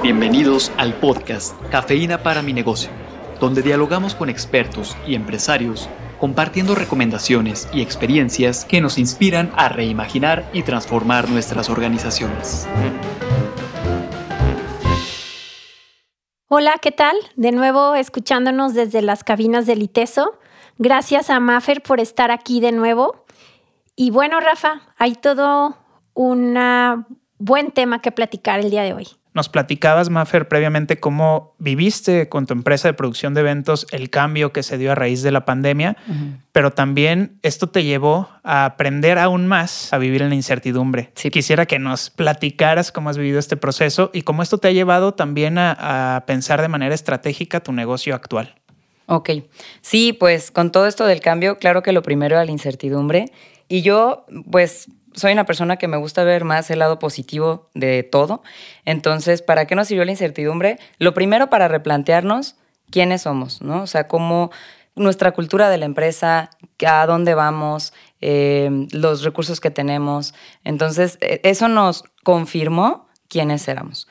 Bienvenidos al podcast Cafeína para mi negocio, donde dialogamos con expertos y empresarios compartiendo recomendaciones y experiencias que nos inspiran a reimaginar y transformar nuestras organizaciones. Hola, ¿qué tal? De nuevo escuchándonos desde las cabinas del ITESO. Gracias a Maffer por estar aquí de nuevo. Y bueno, Rafa, hay todo un buen tema que platicar el día de hoy. Nos platicabas, Maffer, previamente cómo viviste con tu empresa de producción de eventos el cambio que se dio a raíz de la pandemia, pero también esto te llevó a aprender aún más a vivir en la incertidumbre. Quisiera que nos platicaras cómo has vivido este proceso y cómo esto te ha llevado también a, a pensar de manera estratégica tu negocio actual. Ok, sí, pues con todo esto del cambio, claro que lo primero era la incertidumbre y yo, pues soy una persona que me gusta ver más el lado positivo de todo. Entonces, ¿para qué nos sirvió la incertidumbre? Lo primero para replantearnos quiénes somos, ¿no? O sea, cómo nuestra cultura de la empresa, a dónde vamos, eh, los recursos que tenemos. Entonces, e, eso nos confirmó quiénes éramos.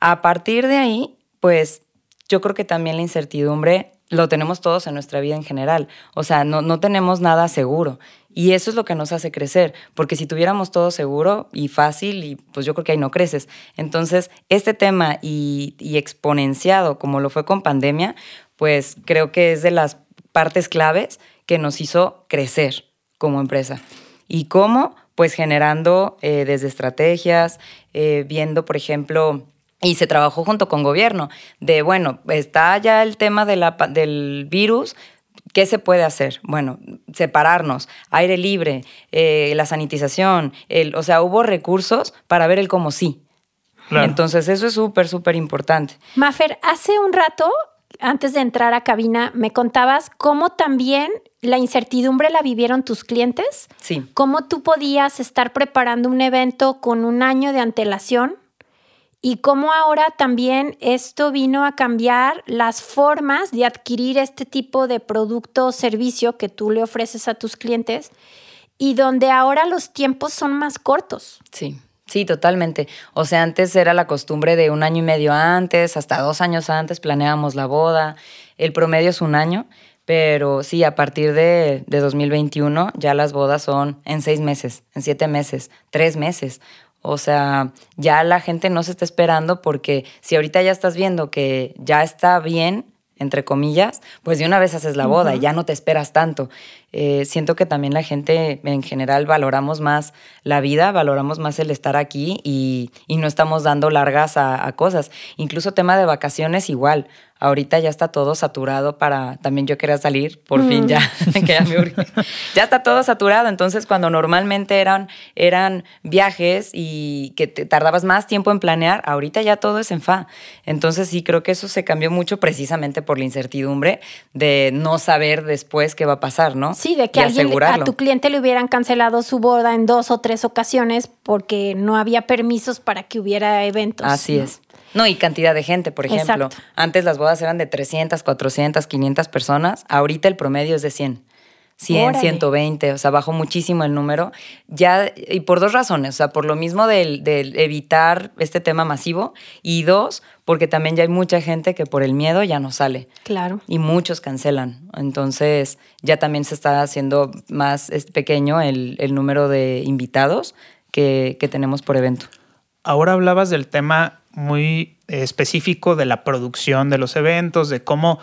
A partir de ahí, pues yo creo que también la incertidumbre lo tenemos todos en nuestra vida en general. O sea, no, no tenemos nada seguro. Y eso es lo que nos hace crecer, porque si tuviéramos todo seguro y fácil, y pues yo creo que ahí no creces. Entonces, este tema y, exponenciado como lo fue con pandemia, pues creo que es de las partes claves que nos hizo crecer como empresa. ¿Y cómo? Pues generando eh, desde estrategias, eh, viendo, por ejemplo, y se trabajó junto con gobierno, de, bueno, está ya el tema de la, del virus, ¿Qué se puede hacer? Bueno, separarnos, aire libre, eh, la sanitización, el, o sea, hubo recursos para ver el cómo sí. Entonces, eso es súper, súper importante. Mafer, hace un rato, antes de entrar a cabina, me contabas cómo también la incertidumbre la vivieron tus clientes. Sí. Cómo tú podías estar preparando un evento con un año de antelación y cómo ahora también esto vino a cambiar las formas de adquirir este tipo de producto o servicio que tú le ofreces a tus clientes y donde ahora los tiempos son más cortos. Sí. Sí, totalmente. O sea, antes era la costumbre de un año y medio antes, hasta dos años antes planeábamos la boda. El promedio es un año, pero sí, a partir de, de 2021 ya las bodas son en seis meses, en siete meses, tres meses. O sea, ya la gente no se está esperando porque si ahorita ya estás viendo que ya está bien, entre comillas, pues de una vez haces la boda y ya no te esperas tanto. Eh, siento que también la gente en general valoramos más la vida, valoramos más el estar aquí y, no estamos dando largas a, cosas. Incluso tema de vacaciones igual. Ahorita ya está todo saturado para, también yo quería salir, por fin ya, ya, ya está todo saturado, entonces cuando normalmente eran, eran viajes y que te tardabas más tiempo en planear, ahorita ya todo es en fa. Entonces sí creo que eso se cambió mucho precisamente por la incertidumbre de no saber después qué va a pasar, ¿no? Sí, de que a tu cliente le hubieran cancelado su boda en dos o tres ocasiones porque no había permisos para que hubiera eventos. Así es. No, y cantidad de gente, por ejemplo. Antes las bodas eran de 300, 400, 500 personas. Ahorita el promedio es de 100. 100, 120, o sea, bajó muchísimo el número. Ya, y por dos razones, o sea, por lo mismo del, evitar este tema masivo, y dos, porque también ya hay mucha gente que por el miedo ya no sale. Claro. Y muchos cancelan. Entonces, ya también se está haciendo más pequeño el, número de invitados que, que tenemos por evento. Ahora hablabas del tema muy específico de la producción de los eventos, de cómo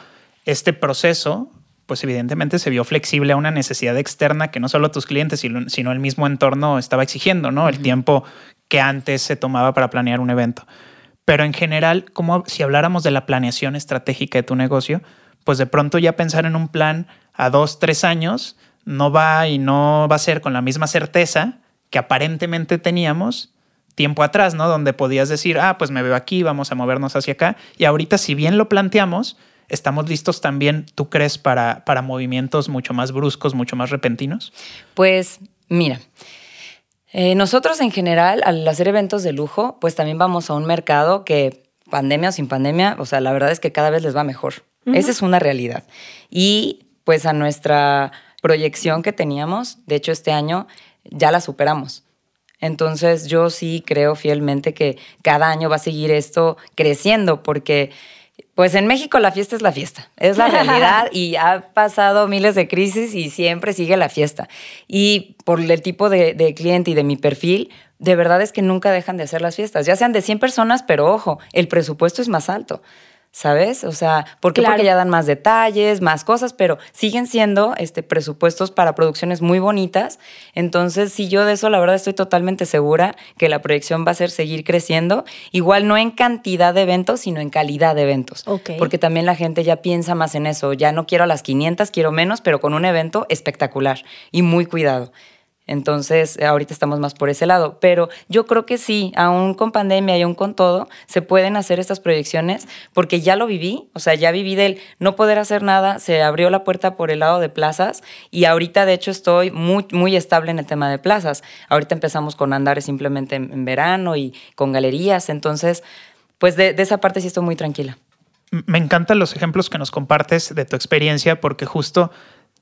este proceso, pues evidentemente se vio flexible a una necesidad externa que no solo tus clientes, sino el mismo entorno estaba exigiendo, ¿no? El tiempo que antes se tomaba para planear un evento. Pero en general, como si habláramos de la planeación estratégica de tu negocio, pues de pronto ya pensar en un plan a dos, tres años no va y no va a ser con la misma certeza que aparentemente teníamos tiempo atrás, ¿no? Donde podías decir, ah, pues me veo aquí, vamos a movernos hacia acá. Y ahorita, si bien lo planteamos, estamos listos también, ¿tú crees, para, para movimientos mucho más bruscos, mucho más repentinos? Pues mira, eh, nosotros en general, al hacer eventos de lujo, pues también vamos a un mercado que, pandemia o sin pandemia, o sea, la verdad es que cada vez les va mejor. Esa es una realidad. Y pues a nuestra proyección que teníamos, de hecho este año ya la superamos. Entonces yo sí creo fielmente que cada año va a seguir esto creciendo porque pues en México la fiesta es la fiesta, es la realidad y ha pasado miles de crisis y siempre sigue la fiesta. Y por el tipo de, de, cliente y de mi perfil, de verdad es que nunca dejan de hacer las fiestas, ya sean de 100 personas, pero ojo, el presupuesto es más alto. ¿Sabes? O sea, ¿por qué? Porque ya dan más detalles, más cosas, pero siguen siendo este, presupuestos para producciones muy bonitas. Entonces, sí, yo de eso la verdad estoy totalmente segura que la proyección va a ser seguir creciendo, igual no en cantidad de eventos, sino en calidad de eventos. Porque también la gente ya piensa más en eso, ya no quiero a las 500, quiero menos, pero con un evento espectacular y muy cuidado. Entonces, ahorita estamos más por ese lado. Pero yo creo que sí, aún con pandemia y aún con todo, se pueden hacer estas proyecciones porque ya lo viví. O sea, ya viví del no poder hacer nada, se abrió la puerta por el lado de plazas y ahorita, de hecho, estoy muy, muy estable en el tema de plazas. Ahorita empezamos con andares simplemente en, verano y con galerías. Entonces, pues de esa parte sí estoy muy tranquila. Me encantan los ejemplos que nos compartes de tu experiencia porque justo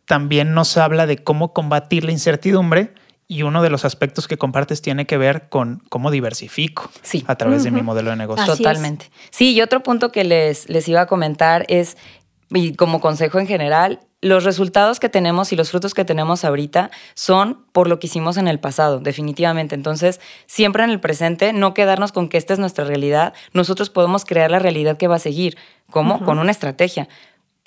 también nos habla de cómo combatir la incertidumbre y uno de los aspectos que compartes tiene que ver con cómo diversifico a través de mi modelo de negocio. Totalmente. Sí, y otro punto que les, les iba a comentar es, y como consejo en general, los resultados que tenemos y los frutos que tenemos ahorita son por lo que hicimos en el pasado, definitivamente. Entonces, siempre en el presente, no quedarnos con que esta es nuestra realidad. Nosotros podemos crear la realidad que va a seguir. ¿Cómo? Con una estrategia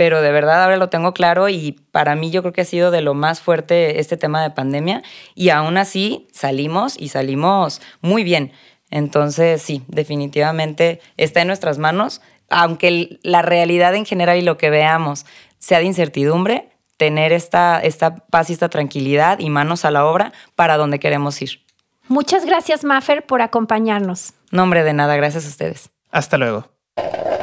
pero de verdad ahora lo tengo claro y para mí yo creo que ha sido de lo más fuerte este tema de pandemia y aún así salimos y salimos muy bien. Entonces sí, definitivamente está en nuestras manos, aunque la realidad en general y lo que veamos sea de incertidumbre, tener esta, esta paz y esta tranquilidad y manos a la obra para donde queremos ir. Muchas gracias, Maffer, por acompañarnos. No, hombre, de nada, gracias a ustedes. Hasta luego.